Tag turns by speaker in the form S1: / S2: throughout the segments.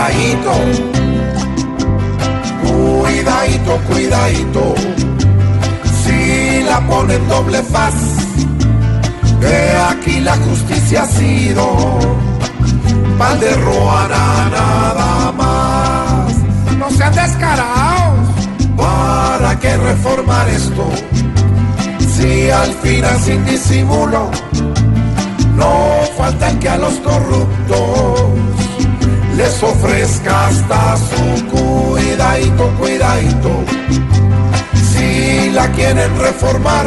S1: cuidadito, cuidadito, cuidadito, si la ponen doble faz, que aquí la justicia ha sido pal de Ruana nada más.
S2: No sean descarados.
S1: ¿Para qué reformar esto? Si al final sin disimulo no falta que a los corruptos les ofrezca hasta su cuidadito, cuidadito. Si la quieren reformar,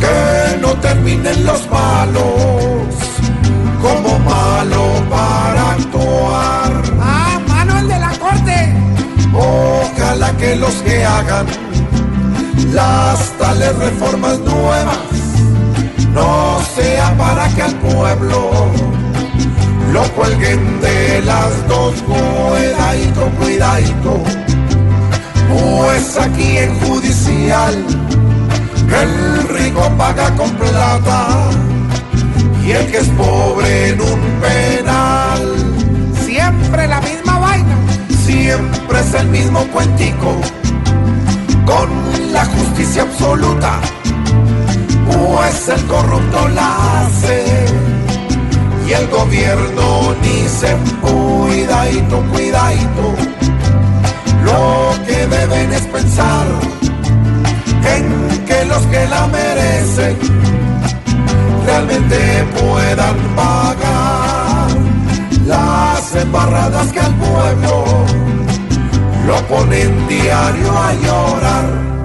S1: que no terminen los malos como malo para actuar.
S2: Ah, mano el de la corte.
S1: Ojalá que los que hagan las tales reformas nuevas no sea para que al pueblo lo cuelguen de las dos, cuidadito, cuidadito. Pues aquí en judicial el rico paga con plata y el que es pobre en un penal.
S2: Siempre la misma vaina.
S1: Siempre es el mismo cuentico con la justicia absoluta, pues el corrupto la hace y el gobierno ni se cuidadito, cuidadito. Lo que deben es pensar en que los que la merecen realmente puedan pagar las embarradas que al pueblo lo ponen diario a llorar.